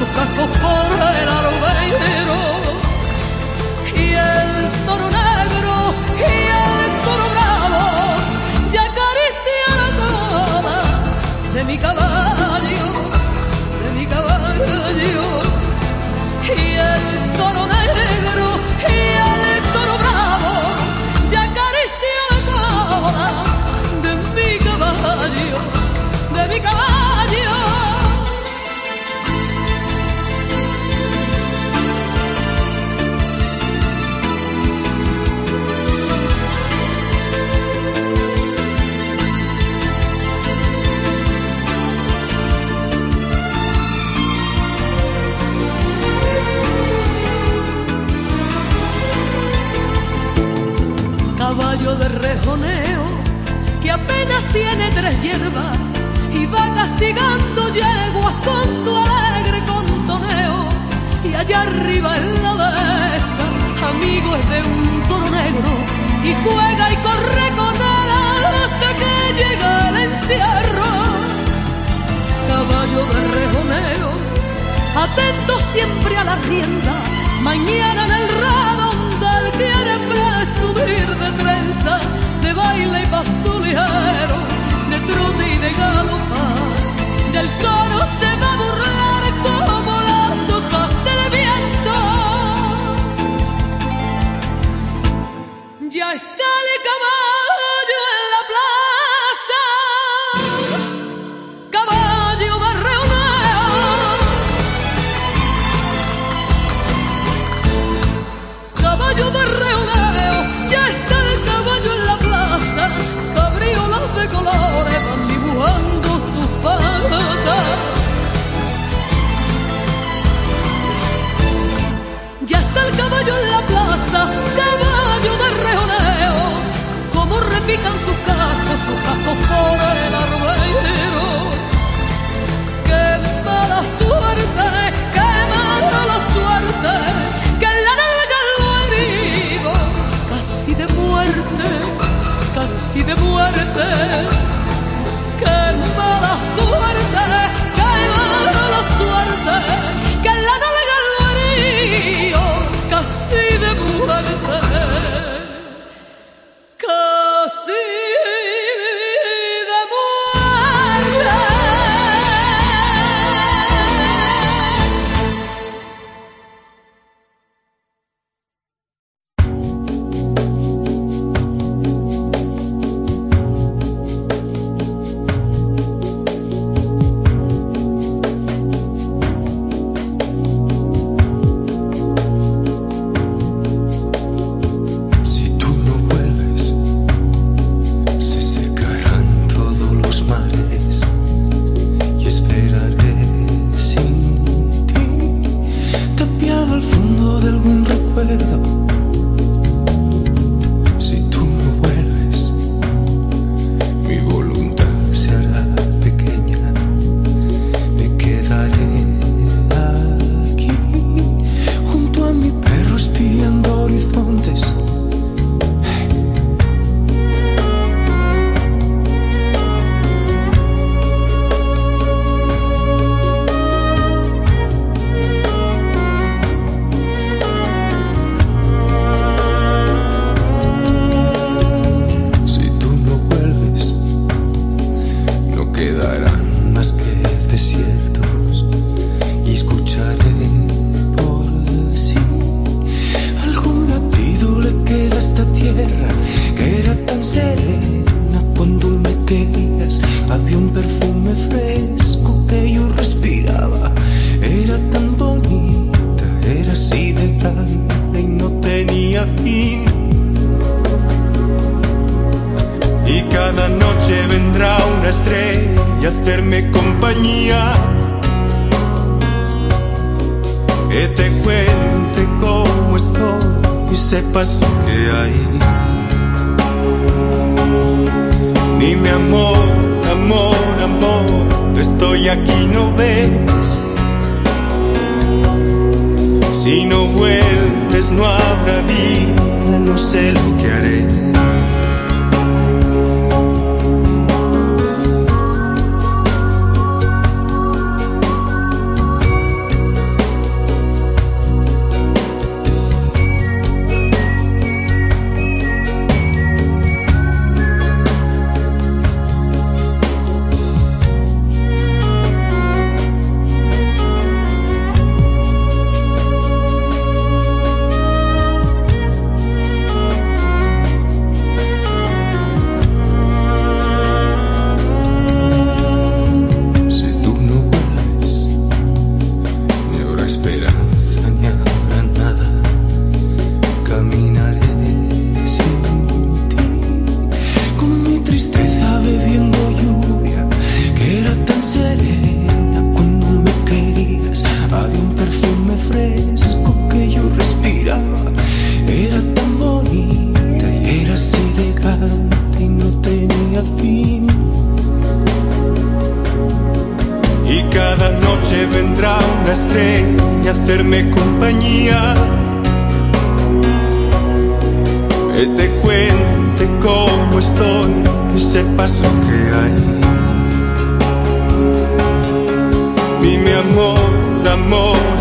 su casco por el albeiro y el toro negro y el toro bravo ya acarician la cola de mi caballo Tiene tres hierbas y va castigando yeguas con su alegre contoneo. Y allá arriba en la dehesa, amigo es de un toro negro y juega y corre con él hasta que llega el encierro. Caballo de rejoneo, atento siempre a la rienda, mañana en el redondel quiere de subir de trenza, de baile y basulero, de trote y de galopar. Del toro se va a burlar como las hojas del viento. Ya está pican sus cascos, sus cascos por el arbolero. ¡Qué mala suerte!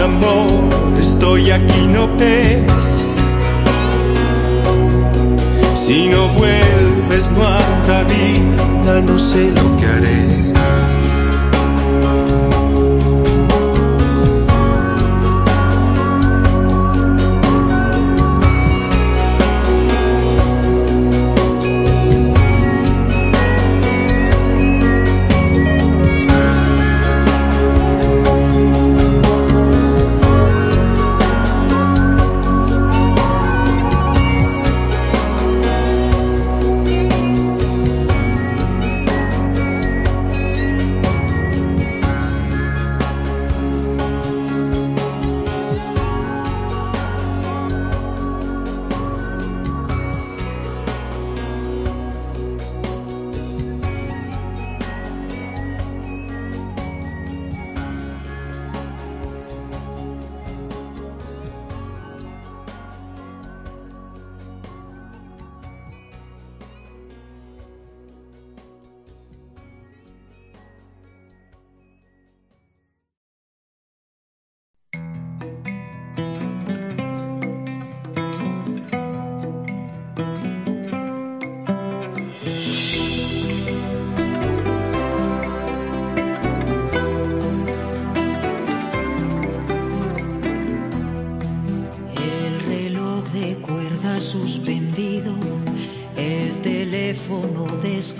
amor, estoy aquí, no ves. Si no vuelves, no habrá vida, no sé lo que haré.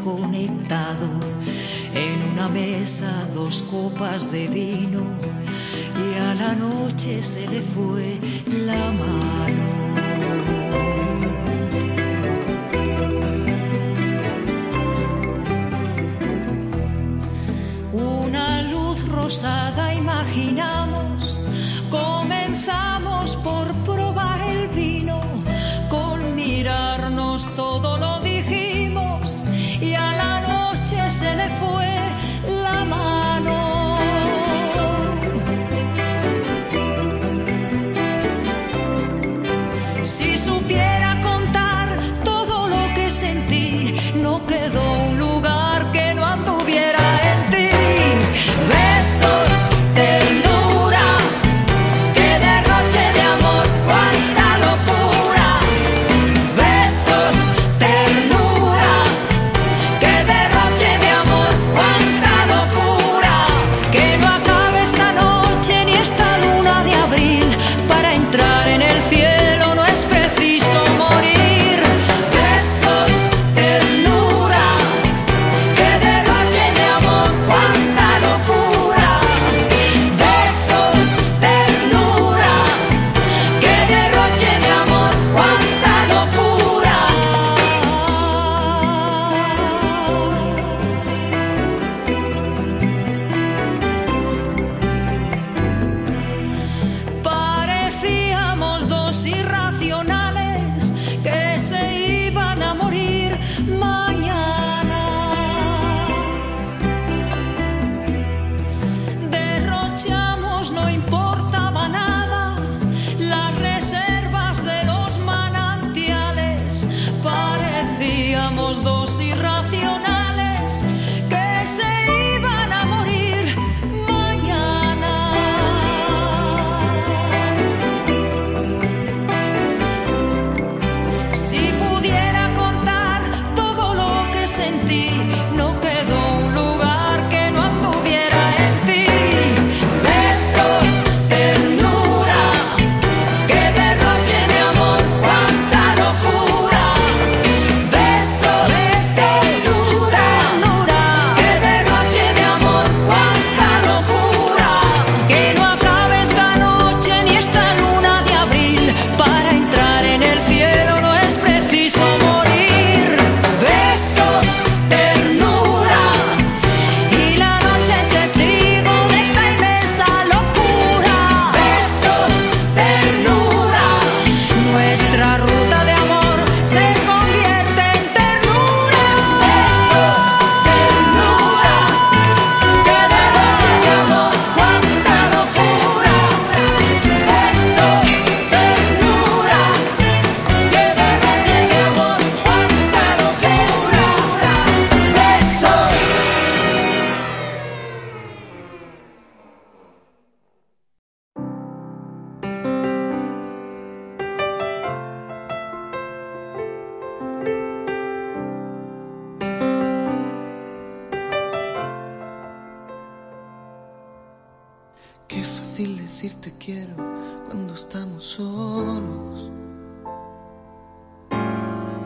conectado en una mesa, dos copas de vino y a la noche se le fue la mano.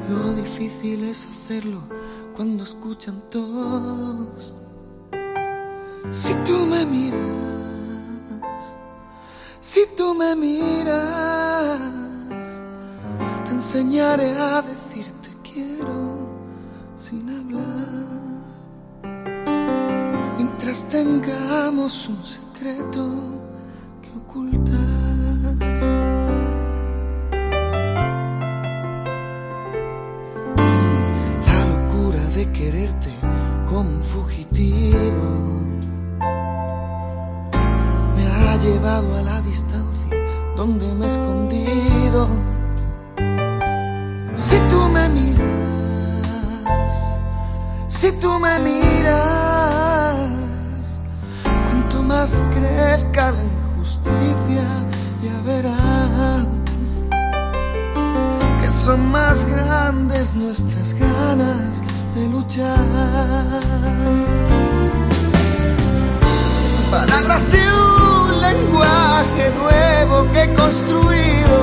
Lo difícil es hacerlo cuando escuchan todos. Si tú me miras, si tú me miras, te enseñaré a decirte quiero sin hablar. Mientras tengamos un secreto que ocultar. fugitivo me ha llevado a la distancia donde me he escondido. Si tú me miras, si tú me miras, cuanto más crezca la injusticia, ya verás que son más grandes nuestras ganas de luchar. Palabras de un lenguaje nuevo que he construido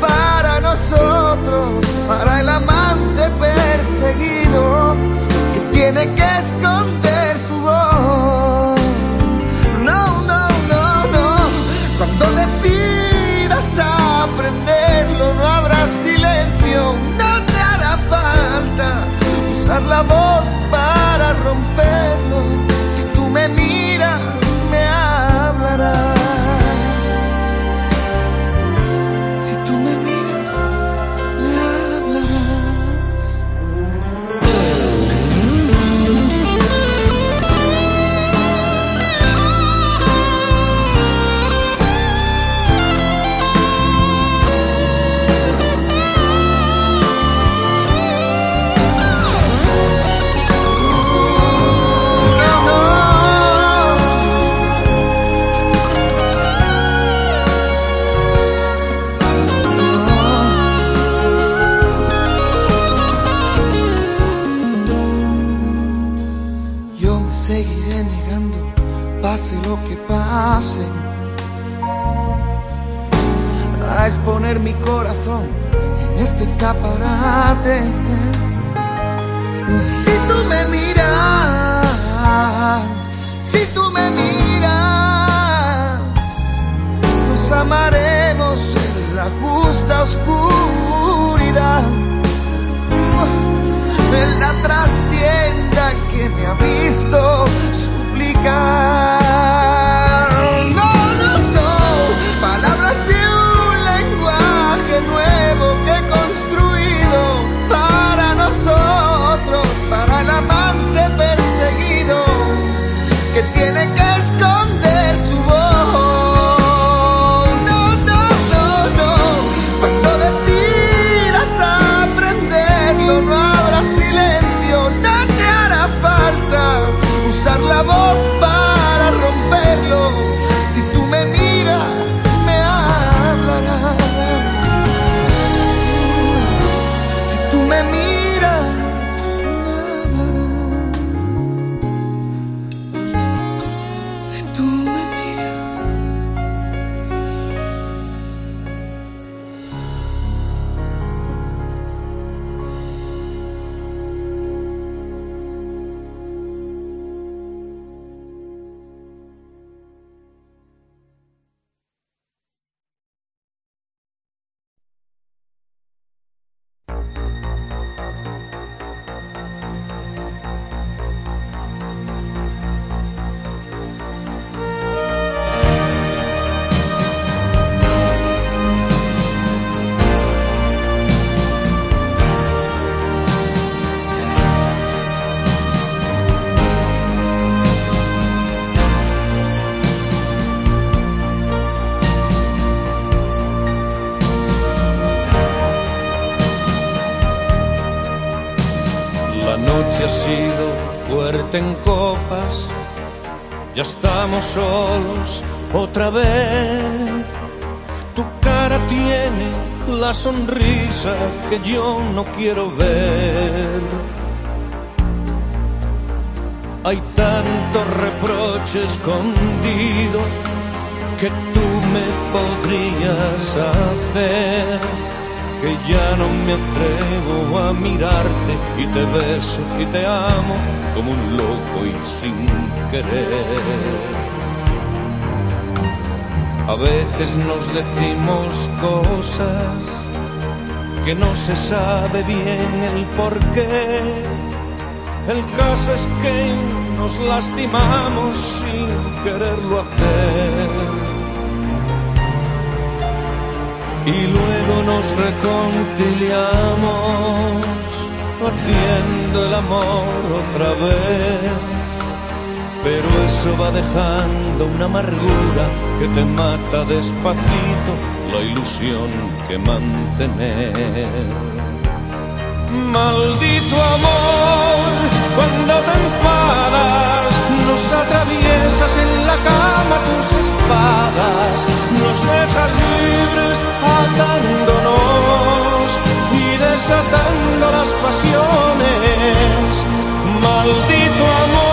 para nosotros, para el amante perseguido miras, nos amaremos en la justa oscuridad, en la trastienda que me ha visto suplicar. Ya estamos solos otra vez. Tu cara tiene la sonrisa que yo no quiero ver. Hay tanto reproche escondido que tú me podrías hacer que ya no me atrevo a mirarte y te beso y te amo como un loco y sin querer. A veces nos decimos cosas que no se sabe bien el por qué. El caso es que nos lastimamos sin quererlo hacer y luego nos reconciliamos haciendo el amor otra vez. Pero eso va dejando una amargura que te mata despacito la ilusión que mantener. Maldito amor, cuando te enfadas, atraviesas en la cama tus espadas, nos dejas libres atándonos y desatando las pasiones. Maldito amor.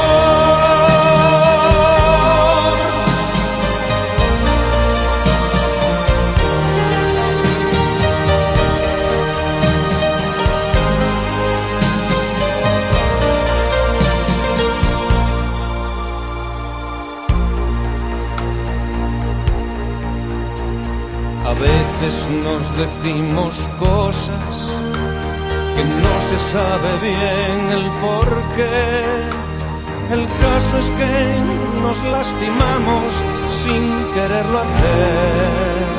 Veces nos decimos cosas que no se sabe bien el por qué. El caso es que nos lastimamos sin quererlo hacer.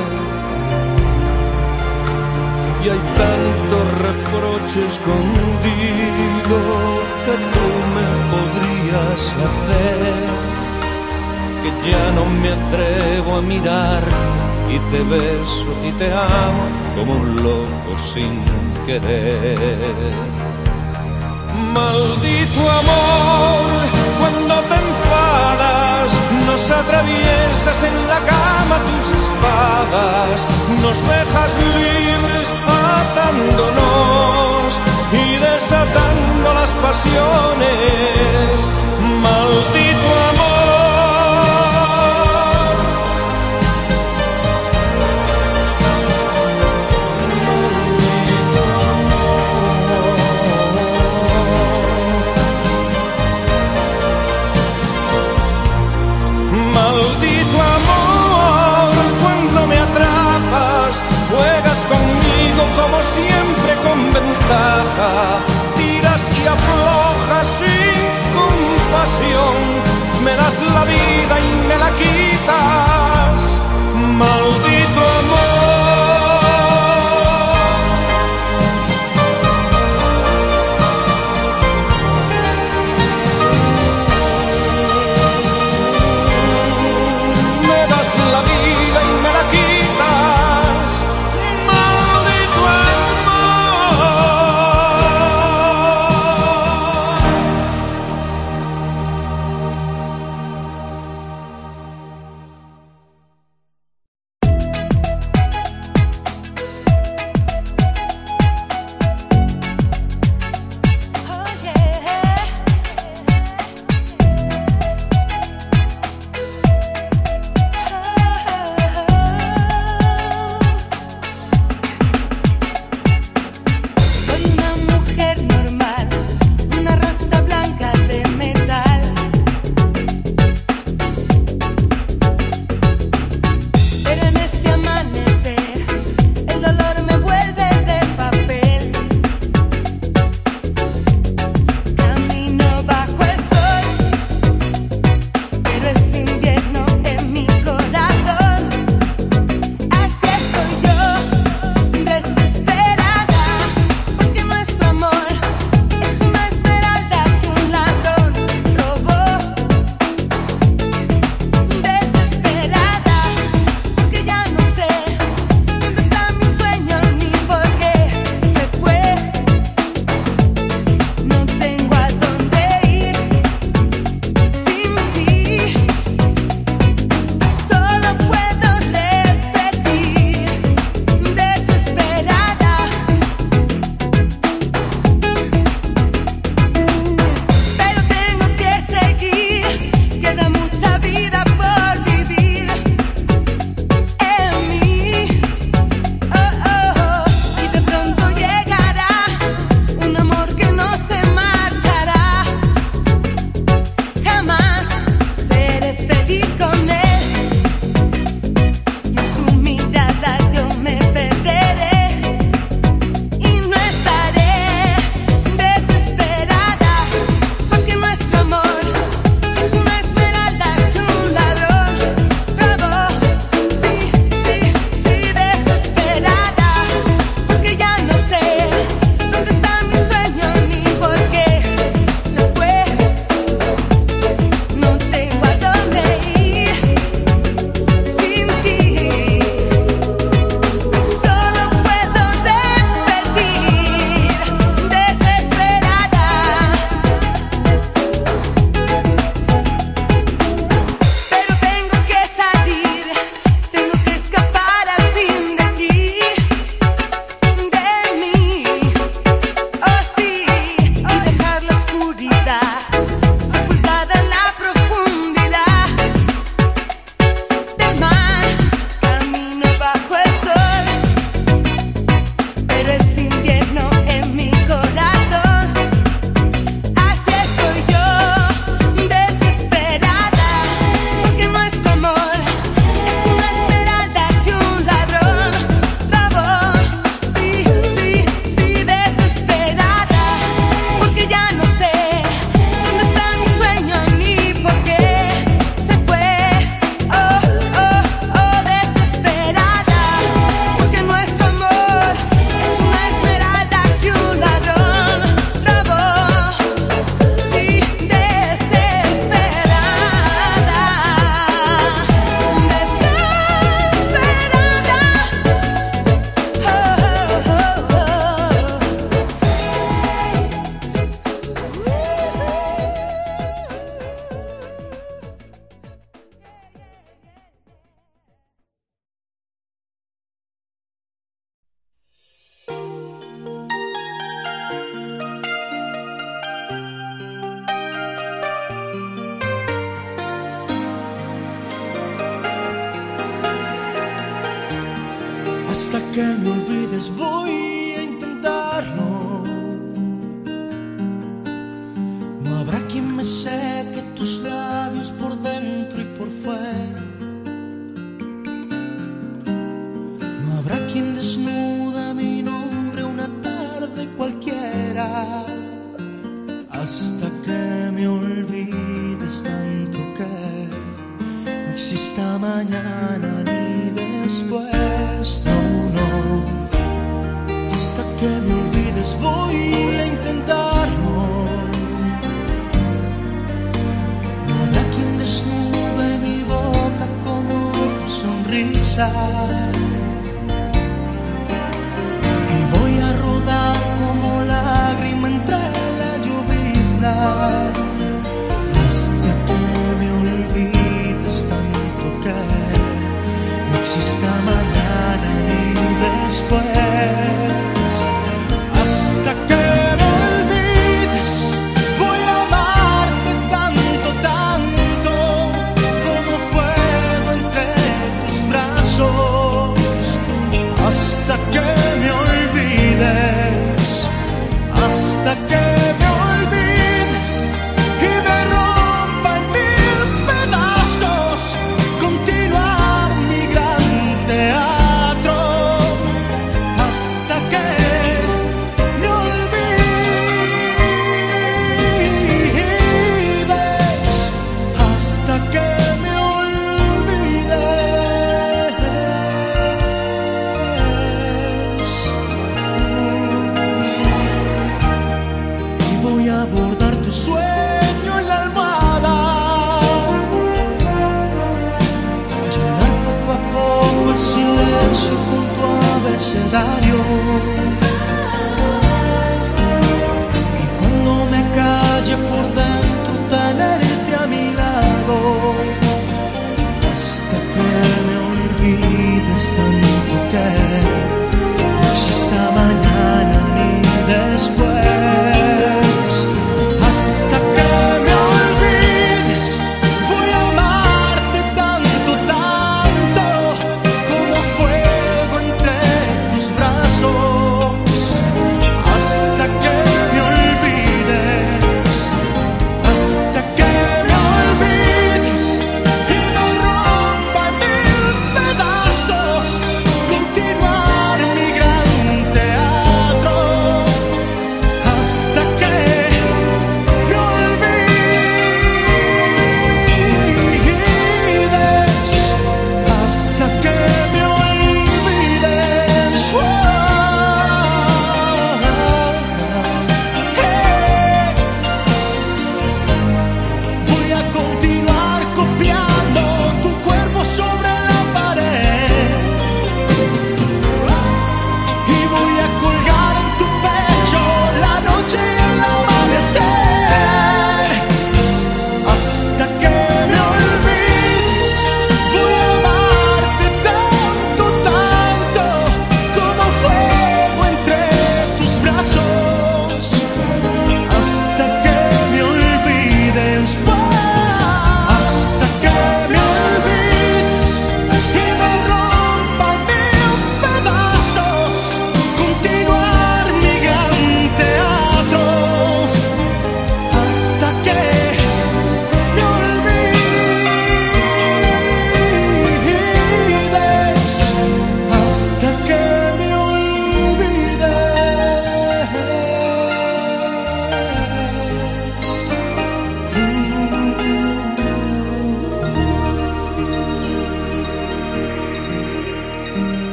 Y hay tanto reproche escondido que tú me podrías hacer, que ya no me atrevo a mirar y te beso y te amo como un loco sin querer. Maldito amor, cuando te enfadas, nos atraviesas en la cama tus espadas, nos dejas libres atándonos y desatando las pasiones. Maldito amor. Ventaja, tiras y aflojas sin compasión, me das la vida y me la quitas,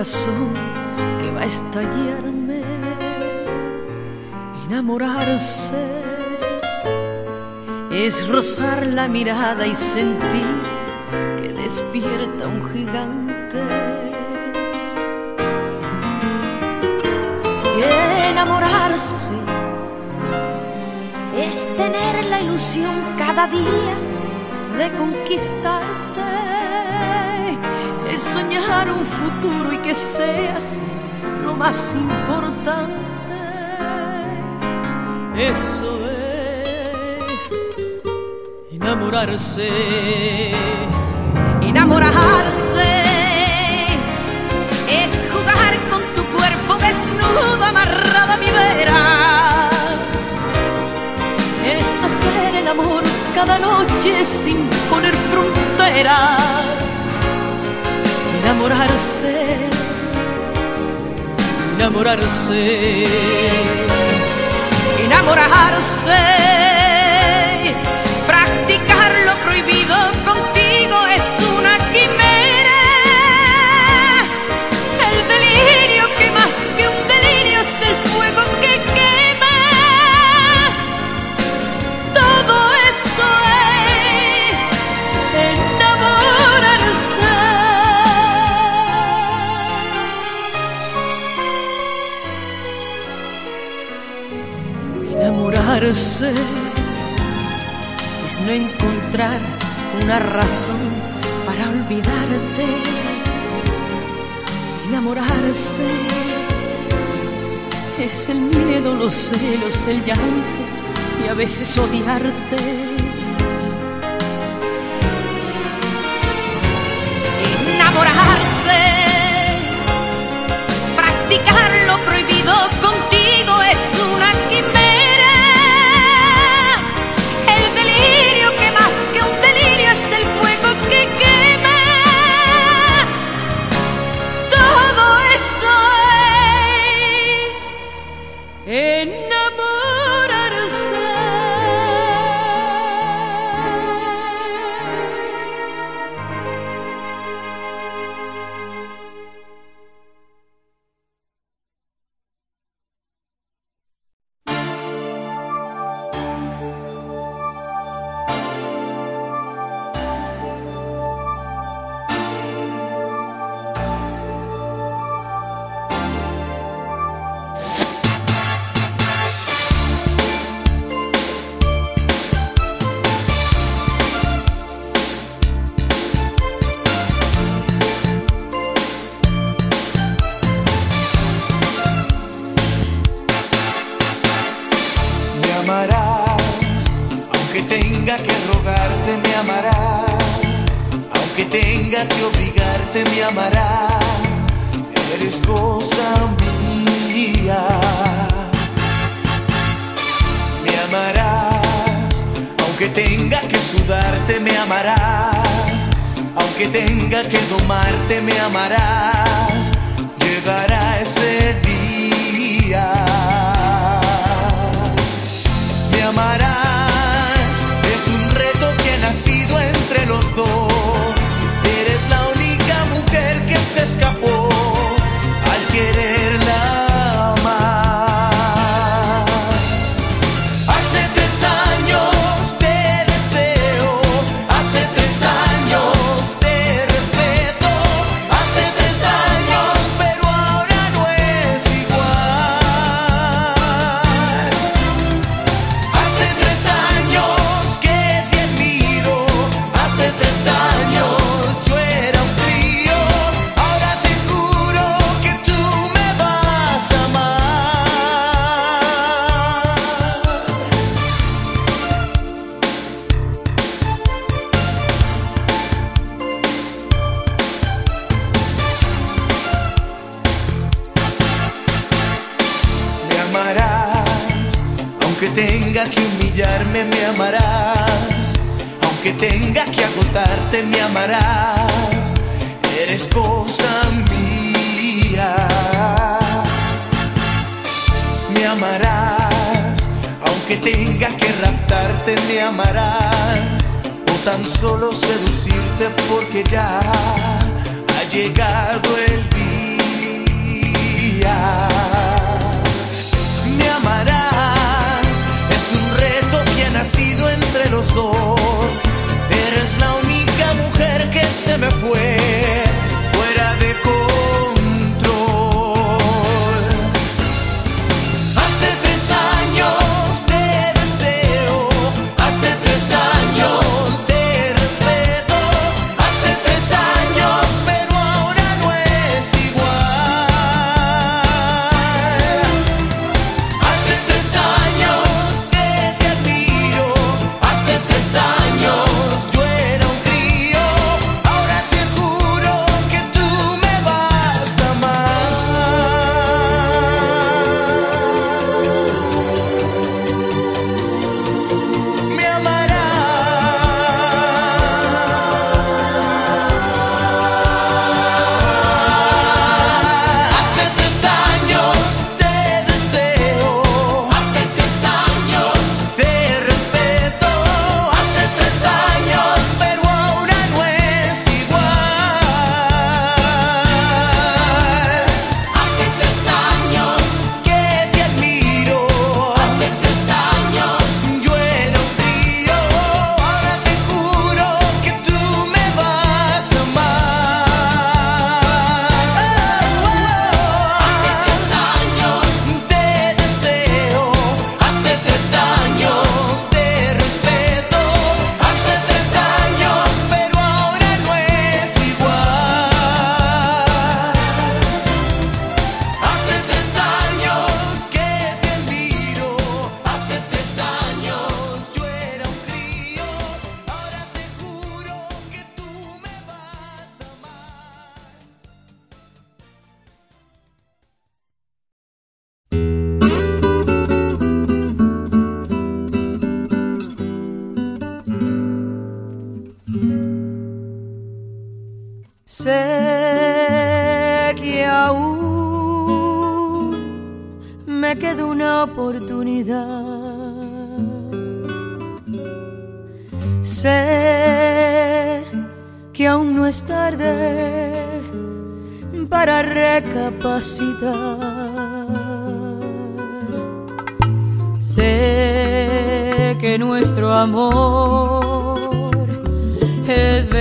que va a estallarme. Enamorarse es rozar la mirada y sentir que despierta un gigante. Y enamorarse es tener la ilusión cada día de conquistarte, es soñar un futuro y que seas lo más importante. Eso enamorarse, enamorarse es jugar con tu cuerpo desnudo amarrado a mi vera. Es hacer el amor cada noche sin poner fronteras. Enamorarse, enamorarse, enamorarse Enamorarse no encontrar una razón para olvidarte, enamorarse. Es el miedo, los celos, el llanto y a veces odiarte.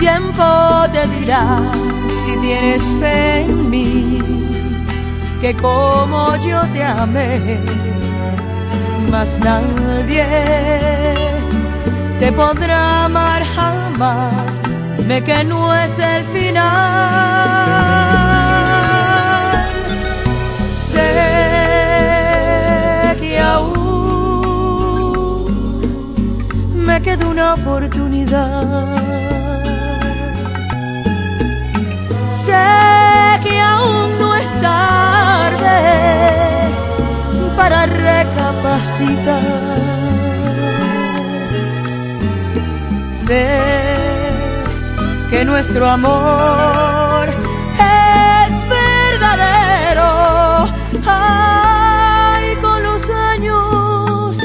Tiempo te dirá si tienes fe en mí, que como yo te amé, más nadie te podrá amar jamás. Dime que no es el final. Sé que aún me queda una oportunidad. Sé que aún no es tarde para recapacitar. Sé que nuestro amor es verdadero. Ay, con los años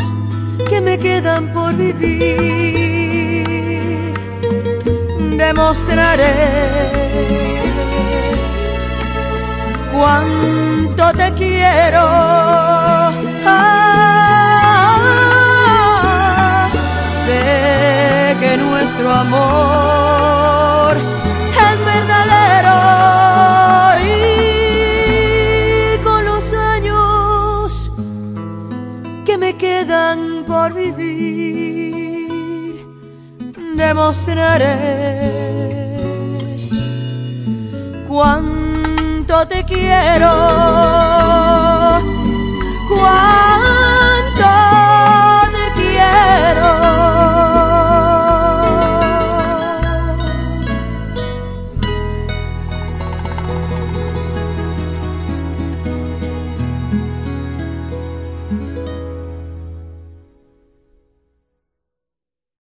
que me quedan por vivir, demostraré cuánto te quiero. Sé que nuestro amor es verdadero y con los años que me quedan por vivir demostraré cuánto te quiero, cuánto te quiero.